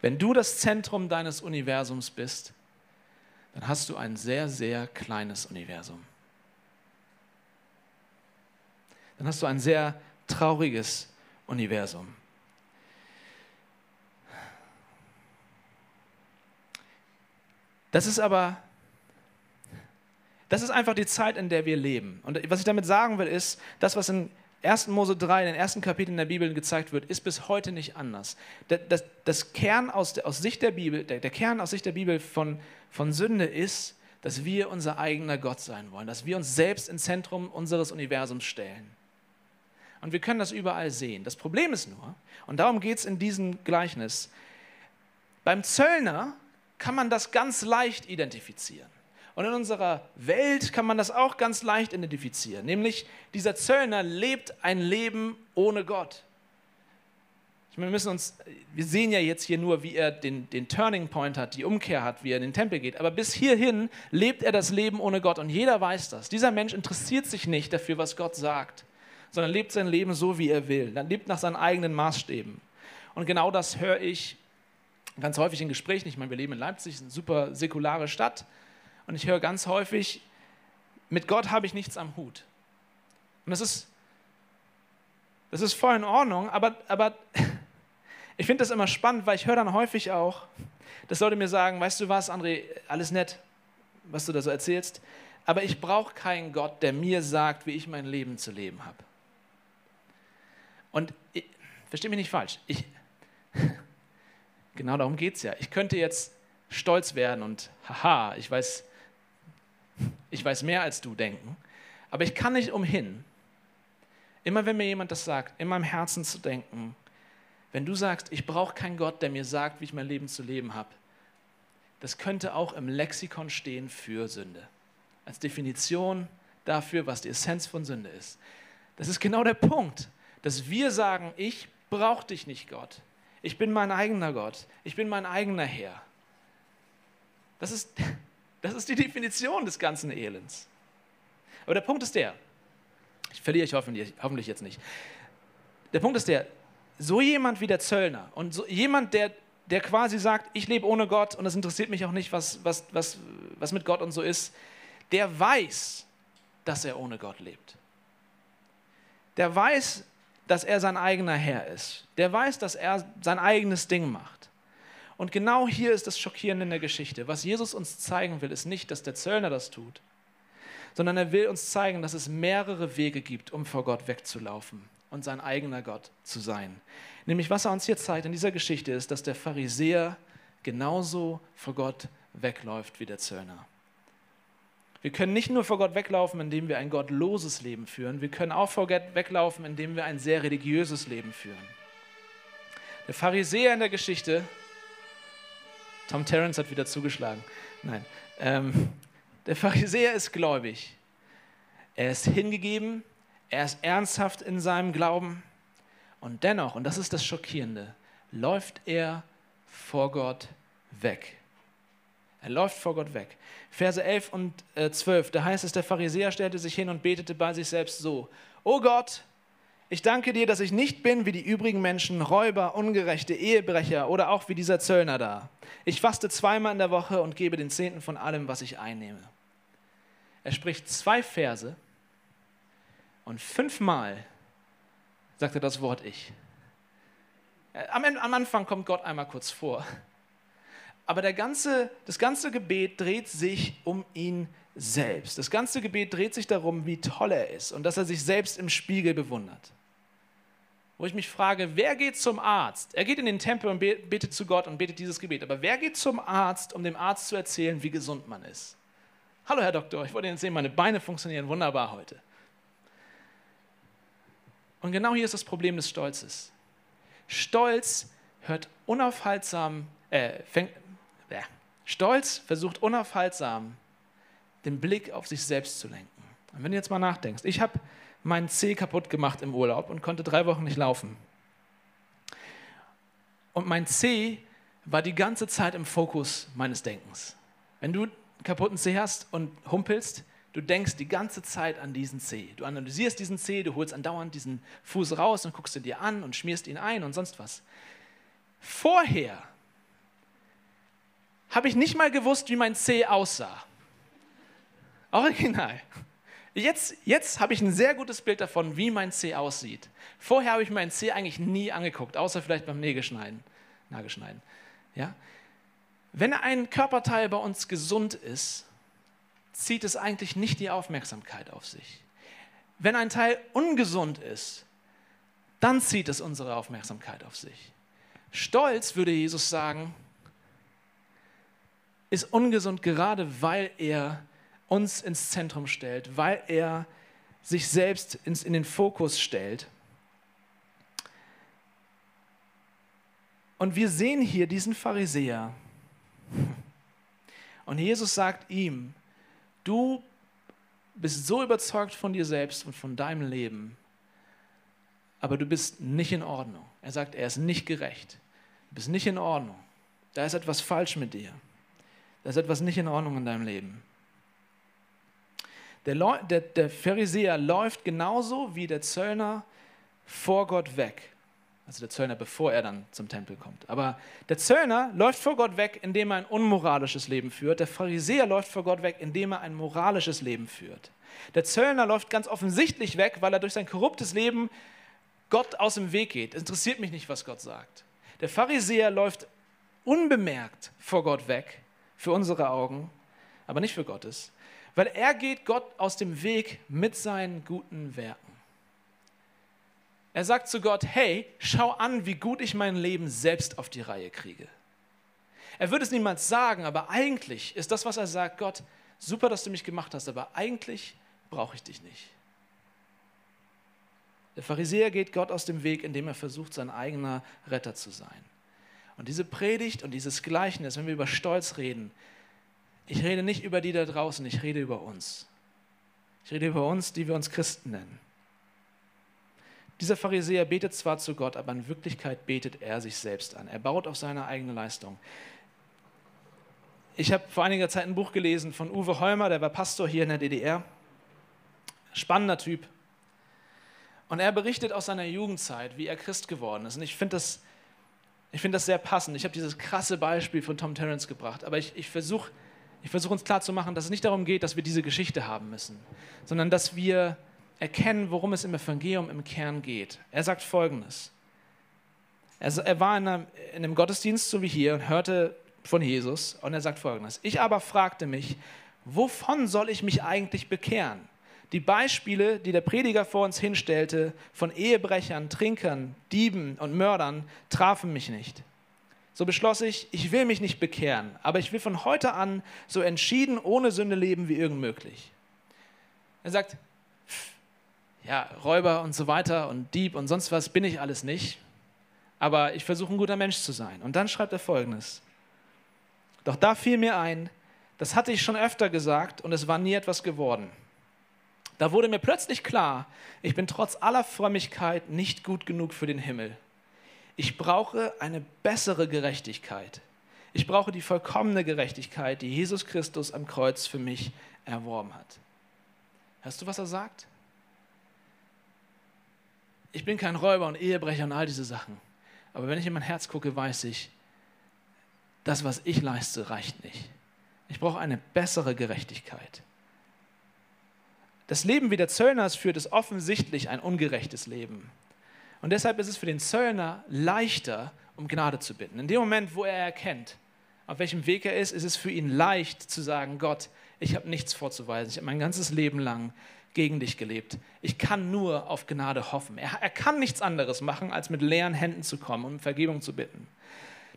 wenn du das Zentrum deines Universums bist, dann hast du ein sehr, sehr kleines Universum. Dann hast du ein sehr trauriges Universum. Das ist aber, das ist einfach die Zeit, in der wir leben. Und was ich damit sagen will, ist, das, was in 1. Mose 3, in den ersten Kapiteln der Bibel gezeigt wird, ist bis heute nicht anders. Das, das, das Kern aus, aus, Sicht der Bibel, der, der Kern aus Sicht der Bibel von, von Sünde ist, dass wir unser eigener Gott sein wollen, dass wir uns selbst ins Zentrum unseres Universums stellen. Und wir können das überall sehen. Das Problem ist nur, und darum geht es in diesem Gleichnis, beim Zöllner kann man das ganz leicht identifizieren. Und in unserer Welt kann man das auch ganz leicht identifizieren. Nämlich dieser Zöllner lebt ein Leben ohne Gott. Ich meine, wir, müssen uns, wir sehen ja jetzt hier nur, wie er den, den Turning Point hat, die Umkehr hat, wie er in den Tempel geht. Aber bis hierhin lebt er das Leben ohne Gott. Und jeder weiß das. Dieser Mensch interessiert sich nicht dafür, was Gott sagt, sondern lebt sein Leben so, wie er will. Er lebt nach seinen eigenen Maßstäben. Und genau das höre ich ganz häufig in Gesprächen, ich meine, wir leben in Leipzig, eine super säkulare Stadt, und ich höre ganz häufig, mit Gott habe ich nichts am Hut. Und das ist, das ist voll in Ordnung, aber, aber ich finde das immer spannend, weil ich höre dann häufig auch, dass Leute mir sagen, weißt du was, André, alles nett, was du da so erzählst, aber ich brauche keinen Gott, der mir sagt, wie ich mein Leben zu leben habe. Und verstehe mich nicht falsch, ich, Genau darum geht es ja. Ich könnte jetzt stolz werden und haha, ich weiß, ich weiß mehr als du denken, aber ich kann nicht umhin, immer wenn mir jemand das sagt, in meinem Herzen zu denken, wenn du sagst, ich brauche keinen Gott, der mir sagt, wie ich mein Leben zu leben habe, das könnte auch im Lexikon stehen für Sünde. Als Definition dafür, was die Essenz von Sünde ist. Das ist genau der Punkt, dass wir sagen, ich brauche dich nicht, Gott. Ich bin mein eigener Gott. Ich bin mein eigener Herr. Das ist, das ist die Definition des ganzen Elends. Aber der Punkt ist der, ich verliere ich hoffentlich, hoffentlich jetzt nicht. Der Punkt ist der, so jemand wie der Zöllner und so jemand, der, der quasi sagt, ich lebe ohne Gott und es interessiert mich auch nicht, was, was, was, was mit Gott und so ist, der weiß, dass er ohne Gott lebt. Der weiß, dass er sein eigener Herr ist. Der weiß, dass er sein eigenes Ding macht. Und genau hier ist das Schockierende in der Geschichte. Was Jesus uns zeigen will, ist nicht, dass der Zöllner das tut, sondern er will uns zeigen, dass es mehrere Wege gibt, um vor Gott wegzulaufen und sein eigener Gott zu sein. Nämlich, was er uns hier zeigt in dieser Geschichte ist, dass der Pharisäer genauso vor Gott wegläuft wie der Zöllner. Wir können nicht nur vor Gott weglaufen, indem wir ein gottloses Leben führen, wir können auch vor Gott weglaufen, indem wir ein sehr religiöses Leben führen. Der Pharisäer in der Geschichte, Tom Terrence hat wieder zugeschlagen, nein, ähm, der Pharisäer ist gläubig. Er ist hingegeben, er ist ernsthaft in seinem Glauben und dennoch, und das ist das Schockierende, läuft er vor Gott weg. Er läuft vor Gott weg. Verse 11 und 12, da heißt es, der Pharisäer stellte sich hin und betete bei sich selbst so, O Gott, ich danke dir, dass ich nicht bin wie die übrigen Menschen, Räuber, Ungerechte, Ehebrecher oder auch wie dieser Zöllner da. Ich faste zweimal in der Woche und gebe den Zehnten von allem, was ich einnehme. Er spricht zwei Verse und fünfmal sagt er das Wort Ich. Am, am Anfang kommt Gott einmal kurz vor aber der ganze, das ganze Gebet dreht sich um ihn selbst. Das ganze Gebet dreht sich darum, wie toll er ist und dass er sich selbst im Spiegel bewundert. Wo ich mich frage, wer geht zum Arzt? Er geht in den Tempel und betet zu Gott und betet dieses Gebet. Aber wer geht zum Arzt, um dem Arzt zu erzählen, wie gesund man ist? Hallo Herr Doktor, ich wollte Ihnen sehen, meine Beine funktionieren wunderbar heute. Und genau hier ist das Problem des Stolzes. Stolz hört unaufhaltsam, äh, fängt, Stolz versucht unaufhaltsam den Blick auf sich selbst zu lenken. Und wenn du jetzt mal nachdenkst, ich habe meinen Zeh kaputt gemacht im Urlaub und konnte drei Wochen nicht laufen. Und mein Zeh war die ganze Zeit im Fokus meines Denkens. Wenn du einen kaputten Zeh hast und humpelst, du denkst die ganze Zeit an diesen Zeh. Du analysierst diesen Zeh, du holst andauernd diesen Fuß raus und guckst ihn dir an und schmierst ihn ein und sonst was. Vorher habe ich nicht mal gewusst, wie mein C aussah. Original. Jetzt, jetzt habe ich ein sehr gutes Bild davon, wie mein C aussieht. Vorher habe ich mein C eigentlich nie angeguckt, außer vielleicht beim Nägelschneiden. Nagelschneiden. Ja? Wenn ein Körperteil bei uns gesund ist, zieht es eigentlich nicht die Aufmerksamkeit auf sich. Wenn ein Teil ungesund ist, dann zieht es unsere Aufmerksamkeit auf sich. Stolz, würde Jesus sagen, ist ungesund, gerade weil er uns ins Zentrum stellt, weil er sich selbst ins, in den Fokus stellt. Und wir sehen hier diesen Pharisäer. Und Jesus sagt ihm, du bist so überzeugt von dir selbst und von deinem Leben, aber du bist nicht in Ordnung. Er sagt, er ist nicht gerecht. Du bist nicht in Ordnung. Da ist etwas falsch mit dir. Da ist etwas nicht in Ordnung in deinem Leben. Der, der, der Pharisäer läuft genauso wie der Zöllner vor Gott weg. Also der Zöllner, bevor er dann zum Tempel kommt. Aber der Zöllner läuft vor Gott weg, indem er ein unmoralisches Leben führt. Der Pharisäer läuft vor Gott weg, indem er ein moralisches Leben führt. Der Zöllner läuft ganz offensichtlich weg, weil er durch sein korruptes Leben Gott aus dem Weg geht. Es interessiert mich nicht, was Gott sagt. Der Pharisäer läuft unbemerkt vor Gott weg, für unsere Augen, aber nicht für Gottes, weil er geht Gott aus dem Weg mit seinen guten Werken. Er sagt zu Gott, hey, schau an, wie gut ich mein Leben selbst auf die Reihe kriege. Er würde es niemals sagen, aber eigentlich ist das, was er sagt, Gott, super, dass du mich gemacht hast, aber eigentlich brauche ich dich nicht. Der Pharisäer geht Gott aus dem Weg, indem er versucht, sein eigener Retter zu sein. Und diese Predigt und dieses Gleichnis, wenn wir über Stolz reden, ich rede nicht über die da draußen, ich rede über uns. Ich rede über uns, die wir uns Christen nennen. Dieser Pharisäer betet zwar zu Gott, aber in Wirklichkeit betet er sich selbst an. Er baut auf seine eigene Leistung. Ich habe vor einiger Zeit ein Buch gelesen von Uwe Heumer, der war Pastor hier in der DDR. Spannender Typ. Und er berichtet aus seiner Jugendzeit, wie er Christ geworden ist. Und ich finde das, find das sehr passend. Ich habe dieses krasse Beispiel von Tom Terrence gebracht. Aber ich, ich versuche ich versuch uns klarzumachen, dass es nicht darum geht, dass wir diese Geschichte haben müssen, sondern dass wir erkennen, worum es im Evangelium im Kern geht. Er sagt Folgendes. Er, er war in einem, in einem Gottesdienst, so wie hier, und hörte von Jesus. Und er sagt Folgendes. Ich aber fragte mich, wovon soll ich mich eigentlich bekehren? Die Beispiele, die der Prediger vor uns hinstellte, von Ehebrechern, Trinkern, Dieben und Mördern, trafen mich nicht. So beschloss ich, ich will mich nicht bekehren, aber ich will von heute an so entschieden ohne Sünde leben wie irgend möglich. Er sagt, ja, Räuber und so weiter und Dieb und sonst was bin ich alles nicht, aber ich versuche ein guter Mensch zu sein. Und dann schreibt er folgendes. Doch da fiel mir ein, das hatte ich schon öfter gesagt und es war nie etwas geworden. Da wurde mir plötzlich klar, ich bin trotz aller Frömmigkeit nicht gut genug für den Himmel. Ich brauche eine bessere Gerechtigkeit. Ich brauche die vollkommene Gerechtigkeit, die Jesus Christus am Kreuz für mich erworben hat. Hörst du, was er sagt? ich bin kein Räuber und Ehebrecher und all diese Sachen. Aber wenn ich in mein Herz gucke, weiß ich, das, was ich leiste, reicht nicht. Ich brauche eine bessere Gerechtigkeit. Das Leben wie der Zöllners führt ist offensichtlich ein ungerechtes Leben. Und deshalb ist es für den Zöllner leichter, um Gnade zu bitten. In dem Moment, wo er erkennt, auf welchem Weg er ist, ist es für ihn leicht zu sagen, Gott, ich habe nichts vorzuweisen. Ich habe mein ganzes Leben lang gegen dich gelebt. Ich kann nur auf Gnade hoffen. Er, er kann nichts anderes machen, als mit leeren Händen zu kommen und um Vergebung zu bitten.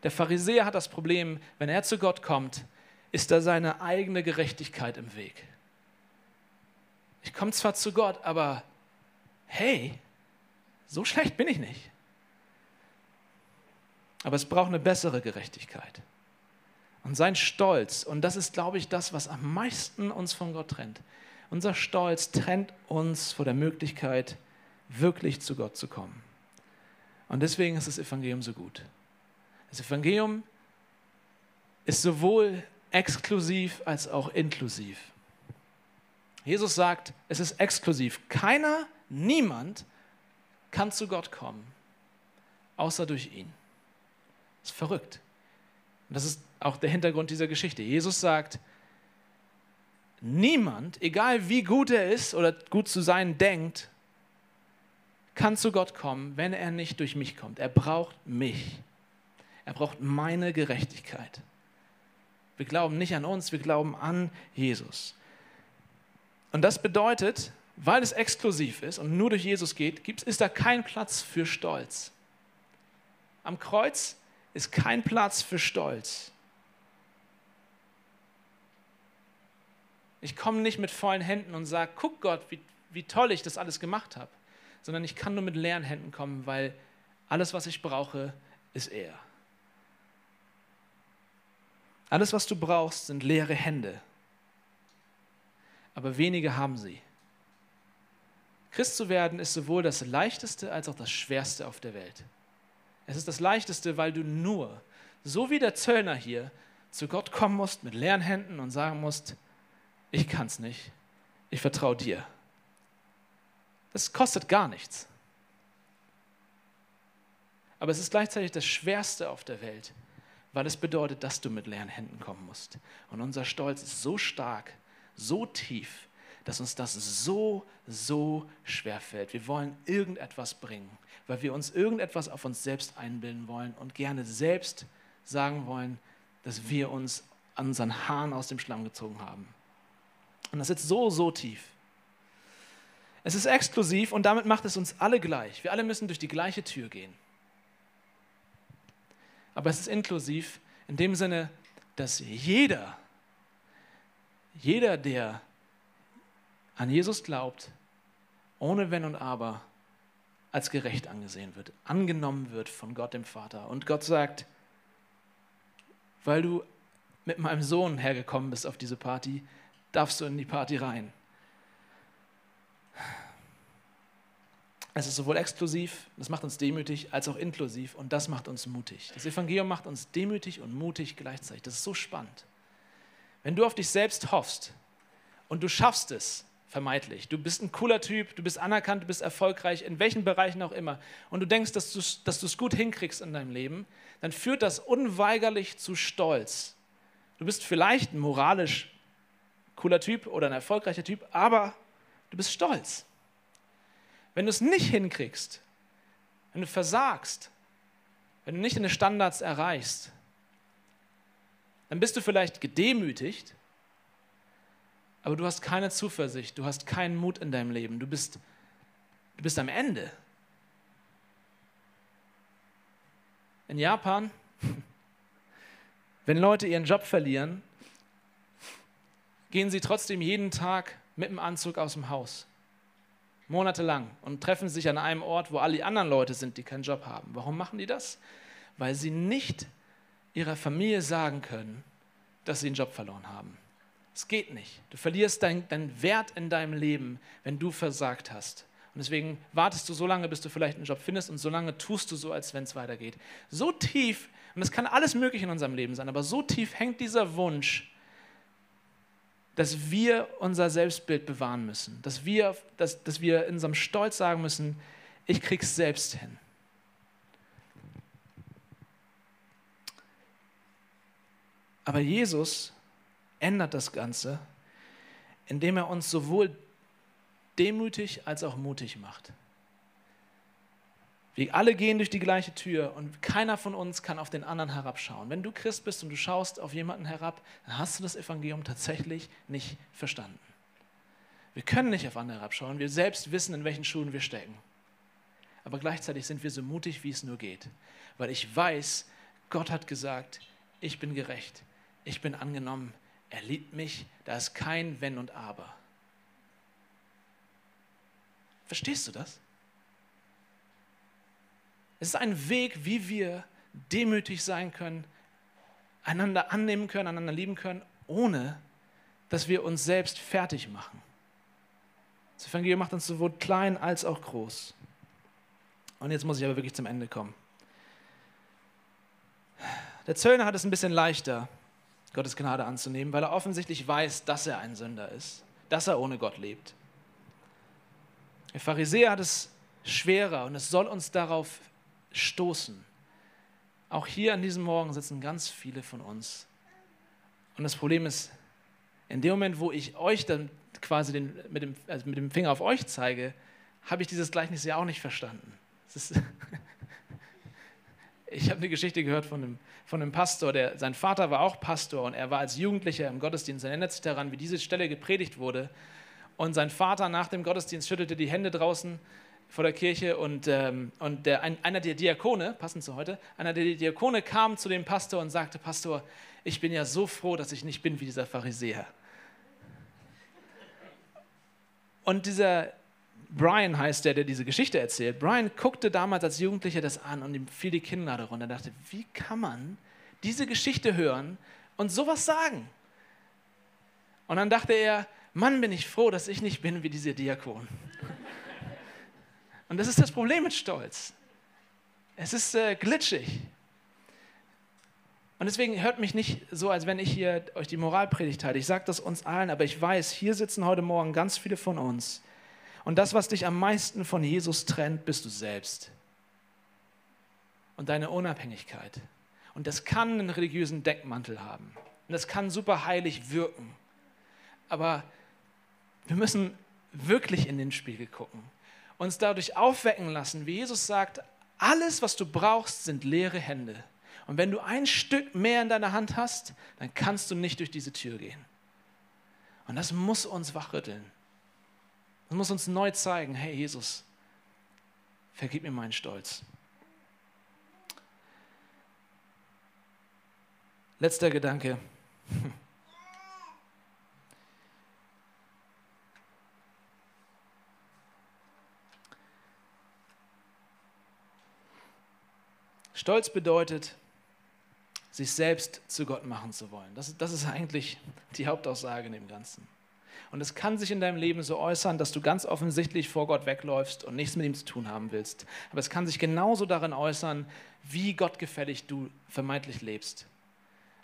Der Pharisäer hat das Problem, wenn er zu Gott kommt, ist da seine eigene Gerechtigkeit im Weg. Ich komme zwar zu Gott, aber hey, so schlecht bin ich nicht. Aber es braucht eine bessere Gerechtigkeit. Und sein Stolz, und das ist, glaube ich, das, was am meisten uns von Gott trennt, unser Stolz trennt uns vor der Möglichkeit, wirklich zu Gott zu kommen. Und deswegen ist das Evangelium so gut. Das Evangelium ist sowohl exklusiv als auch inklusiv. Jesus sagt, es ist exklusiv. Keiner, niemand kann zu Gott kommen, außer durch ihn. Das ist verrückt. Und das ist auch der Hintergrund dieser Geschichte. Jesus sagt, Niemand, egal wie gut er ist oder gut zu sein denkt, kann zu Gott kommen, wenn er nicht durch mich kommt. Er braucht mich. Er braucht meine Gerechtigkeit. Wir glauben nicht an uns, wir glauben an Jesus. Und das bedeutet, weil es exklusiv ist und nur durch Jesus geht, ist da kein Platz für Stolz. Am Kreuz ist kein Platz für Stolz. Ich komme nicht mit vollen Händen und sage, guck Gott, wie, wie toll ich das alles gemacht habe, sondern ich kann nur mit leeren Händen kommen, weil alles, was ich brauche, ist er. Alles, was du brauchst, sind leere Hände. Aber wenige haben sie. Christ zu werden ist sowohl das leichteste als auch das schwerste auf der Welt. Es ist das leichteste, weil du nur, so wie der Zöllner hier, zu Gott kommen musst mit leeren Händen und sagen musst, ich kann es nicht, ich vertraue dir. Das kostet gar nichts. Aber es ist gleichzeitig das Schwerste auf der Welt, weil es bedeutet, dass du mit leeren Händen kommen musst. Und unser Stolz ist so stark, so tief, dass uns das so, so schwer fällt. Wir wollen irgendetwas bringen, weil wir uns irgendetwas auf uns selbst einbilden wollen und gerne selbst sagen wollen, dass wir uns an unseren Haaren aus dem Schlamm gezogen haben. Und das sitzt so, so tief. Es ist exklusiv und damit macht es uns alle gleich. Wir alle müssen durch die gleiche Tür gehen. Aber es ist inklusiv in dem Sinne, dass jeder, jeder, der an Jesus glaubt, ohne Wenn und Aber, als gerecht angesehen wird, angenommen wird von Gott dem Vater. Und Gott sagt, weil du mit meinem Sohn hergekommen bist auf diese Party, darfst du in die Party rein. Es ist sowohl exklusiv, das macht uns demütig, als auch inklusiv und das macht uns mutig. Das Evangelium macht uns demütig und mutig gleichzeitig. Das ist so spannend. Wenn du auf dich selbst hoffst und du schaffst es, vermeintlich, du bist ein cooler Typ, du bist anerkannt, du bist erfolgreich, in welchen Bereichen auch immer, und du denkst, dass du es gut hinkriegst in deinem Leben, dann führt das unweigerlich zu Stolz. Du bist vielleicht ein moralisch cooler Typ oder ein erfolgreicher Typ, aber du bist stolz. Wenn du es nicht hinkriegst, wenn du versagst, wenn du nicht deine Standards erreichst, dann bist du vielleicht gedemütigt, aber du hast keine Zuversicht, du hast keinen Mut in deinem Leben, du bist, du bist am Ende. In Japan, wenn Leute ihren Job verlieren, gehen sie trotzdem jeden Tag mit dem Anzug aus dem Haus monatelang und treffen sich an einem Ort, wo alle anderen Leute sind, die keinen Job haben. Warum machen die das? Weil sie nicht ihrer Familie sagen können, dass sie einen Job verloren haben. Es geht nicht. Du verlierst deinen dein Wert in deinem Leben, wenn du versagt hast. Und deswegen wartest du so lange, bis du vielleicht einen Job findest und so lange tust du so, als wenn es weitergeht. So tief, und das kann alles möglich in unserem Leben sein, aber so tief hängt dieser Wunsch dass wir unser Selbstbild bewahren müssen, dass wir, dass, dass wir in unserem Stolz sagen müssen, ich krieg's selbst hin. Aber Jesus ändert das Ganze, indem er uns sowohl demütig als auch mutig macht. Wir alle gehen durch die gleiche Tür und keiner von uns kann auf den anderen herabschauen. Wenn du Christ bist und du schaust auf jemanden herab, dann hast du das Evangelium tatsächlich nicht verstanden. Wir können nicht auf andere herabschauen, wir selbst wissen, in welchen Schuhen wir stecken. Aber gleichzeitig sind wir so mutig, wie es nur geht, weil ich weiß, Gott hat gesagt, ich bin gerecht, ich bin angenommen, er liebt mich, da ist kein Wenn und Aber. Verstehst du das? Es ist ein Weg, wie wir demütig sein können, einander annehmen können, einander lieben können, ohne dass wir uns selbst fertig machen. Das Evangelium macht uns sowohl klein als auch groß. Und jetzt muss ich aber wirklich zum Ende kommen. Der Zöllner hat es ein bisschen leichter, Gottes Gnade anzunehmen, weil er offensichtlich weiß, dass er ein Sünder ist, dass er ohne Gott lebt. Der Pharisäer hat es schwerer und es soll uns darauf stoßen. Auch hier an diesem Morgen sitzen ganz viele von uns. Und das Problem ist, in dem Moment, wo ich euch dann quasi den, mit, dem, also mit dem Finger auf euch zeige, habe ich dieses Gleichnis ja auch nicht verstanden. ich habe eine Geschichte gehört von einem, von einem Pastor, der, sein Vater war auch Pastor und er war als Jugendlicher im Gottesdienst. Er erinnert sich daran, wie diese Stelle gepredigt wurde. Und sein Vater nach dem Gottesdienst schüttelte die Hände draußen vor der Kirche und, ähm, und der, ein, einer der Diakone, passend zu heute, einer der Diakone kam zu dem Pastor und sagte, Pastor, ich bin ja so froh, dass ich nicht bin wie dieser Pharisäer. Und dieser Brian heißt der, der diese Geschichte erzählt. Brian guckte damals als Jugendlicher das an und ihm fiel die Kinnlade runter. Er dachte, wie kann man diese Geschichte hören und sowas sagen? Und dann dachte er, Mann, bin ich froh, dass ich nicht bin wie dieser Diakon. Und das ist das Problem mit Stolz. Es ist äh, glitschig. Und deswegen hört mich nicht so, als wenn ich hier euch die Moralpredigt halte. Ich sage das uns allen, aber ich weiß, hier sitzen heute Morgen ganz viele von uns. Und das, was dich am meisten von Jesus trennt, bist du selbst. Und deine Unabhängigkeit. Und das kann einen religiösen Deckmantel haben. Und das kann super heilig wirken. Aber wir müssen wirklich in den Spiegel gucken uns dadurch aufwecken lassen, wie Jesus sagt, alles, was du brauchst, sind leere Hände. Und wenn du ein Stück mehr in deiner Hand hast, dann kannst du nicht durch diese Tür gehen. Und das muss uns wachrütteln. Das muss uns neu zeigen, hey Jesus, vergib mir meinen Stolz. Letzter Gedanke. Stolz bedeutet, sich selbst zu Gott machen zu wollen. Das, das ist eigentlich die Hauptaussage in dem Ganzen. Und es kann sich in deinem Leben so äußern, dass du ganz offensichtlich vor Gott wegläufst und nichts mit ihm zu tun haben willst. Aber es kann sich genauso darin äußern, wie gottgefällig du vermeintlich lebst.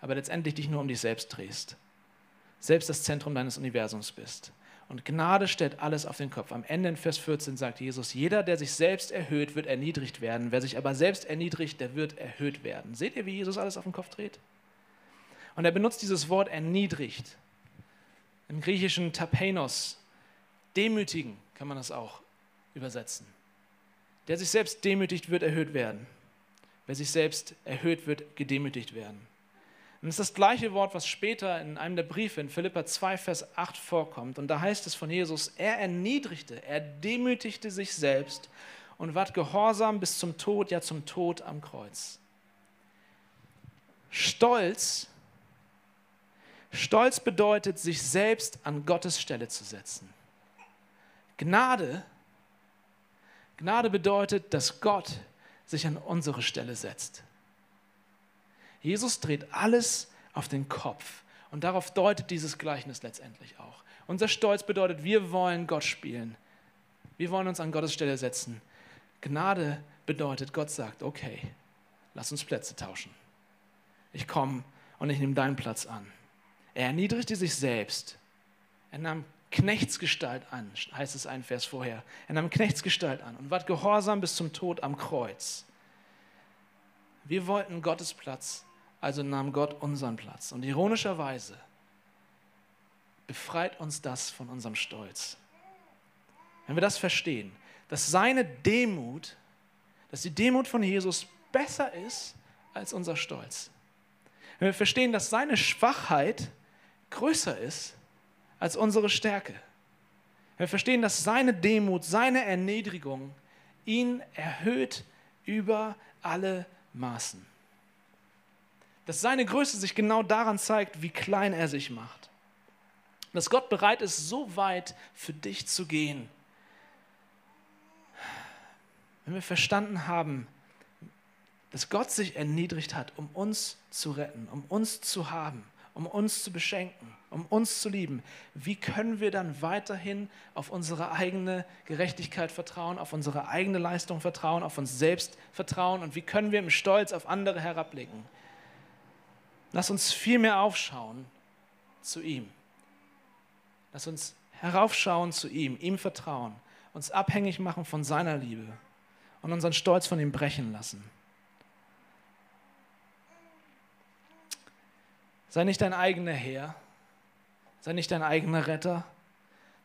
Aber letztendlich dich nur um dich selbst drehst. Selbst das Zentrum deines Universums bist. Und Gnade stellt alles auf den Kopf. Am Ende in Vers 14 sagt Jesus, jeder, der sich selbst erhöht, wird erniedrigt werden. Wer sich aber selbst erniedrigt, der wird erhöht werden. Seht ihr, wie Jesus alles auf den Kopf dreht? Und er benutzt dieses Wort erniedrigt. Im griechischen Tapeinos, demütigen kann man das auch übersetzen. Der sich selbst demütigt, wird erhöht werden. Wer sich selbst erhöht, wird gedemütigt werden. Und das ist das gleiche Wort, was später in einem der Briefe in Philippa 2, Vers 8 vorkommt. Und da heißt es von Jesus, er erniedrigte, er demütigte sich selbst und ward gehorsam bis zum Tod, ja zum Tod am Kreuz. Stolz Stolz bedeutet, sich selbst an Gottes Stelle zu setzen. Gnade, Gnade bedeutet, dass Gott sich an unsere Stelle setzt. Jesus dreht alles auf den Kopf und darauf deutet dieses Gleichnis letztendlich auch. Unser Stolz bedeutet, wir wollen Gott spielen. Wir wollen uns an Gottes Stelle setzen. Gnade bedeutet, Gott sagt, okay, lass uns Plätze tauschen. Ich komme und ich nehme deinen Platz an. Er erniedrigte sich selbst. Er nahm Knechtsgestalt an, heißt es ein Vers vorher. Er nahm Knechtsgestalt an und ward gehorsam bis zum Tod am Kreuz. Wir wollten Gottes Platz, also nahm Gott unseren Platz. Und ironischerweise befreit uns das von unserem Stolz. Wenn wir das verstehen, dass seine Demut, dass die Demut von Jesus besser ist als unser Stolz. Wenn wir verstehen, dass seine Schwachheit größer ist als unsere Stärke. Wir verstehen, dass seine Demut, seine Erniedrigung ihn erhöht über alle Maßen. Dass seine Größe sich genau daran zeigt, wie klein er sich macht. Dass Gott bereit ist, so weit für dich zu gehen. Wenn wir verstanden haben, dass Gott sich erniedrigt hat, um uns zu retten, um uns zu haben, um uns zu beschenken, um uns zu lieben, wie können wir dann weiterhin auf unsere eigene Gerechtigkeit vertrauen, auf unsere eigene Leistung vertrauen, auf uns selbst vertrauen und wie können wir im Stolz auf andere herabblicken? Lass uns viel mehr aufschauen zu ihm. Lass uns heraufschauen zu ihm, ihm vertrauen, uns abhängig machen von seiner Liebe und unseren Stolz von ihm brechen lassen. Sei nicht dein eigener Herr. Sei nicht dein eigener Retter.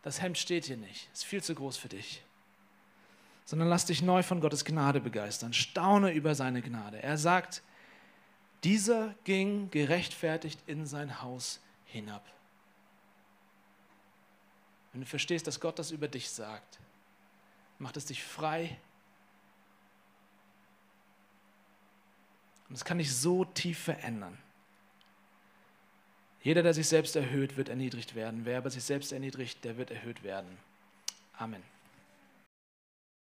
Das Hemd steht hier nicht. Ist viel zu groß für dich. Sondern lass dich neu von Gottes Gnade begeistern. Staune über seine Gnade. Er sagt, dieser ging gerechtfertigt in sein Haus hinab. Wenn du verstehst, dass Gott das über dich sagt, macht es dich frei. Und es kann dich so tief verändern. Jeder, der sich selbst erhöht, wird erniedrigt werden. Wer aber sich selbst erniedrigt, der wird erhöht werden. Amen.